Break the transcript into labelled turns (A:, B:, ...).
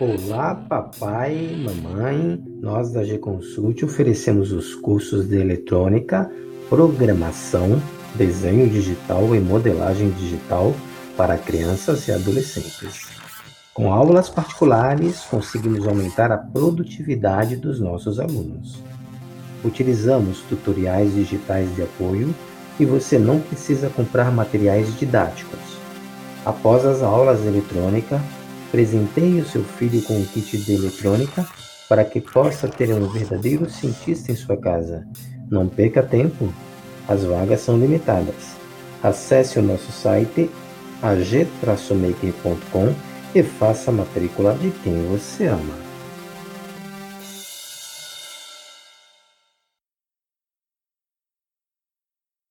A: Olá, papai, mamãe. Nós da G-Consult oferecemos os cursos de eletrônica, programação, desenho digital e modelagem digital para crianças e adolescentes. Com aulas particulares, conseguimos aumentar a produtividade dos nossos alunos. Utilizamos tutoriais digitais de apoio e você não precisa comprar materiais didáticos. Após as aulas de eletrônica, presenteie o seu filho com um kit de eletrônica para que possa ter um verdadeiro cientista em sua casa. Não perca tempo, as vagas são limitadas. Acesse o nosso site ag-maker.com e faça a matrícula de quem você ama.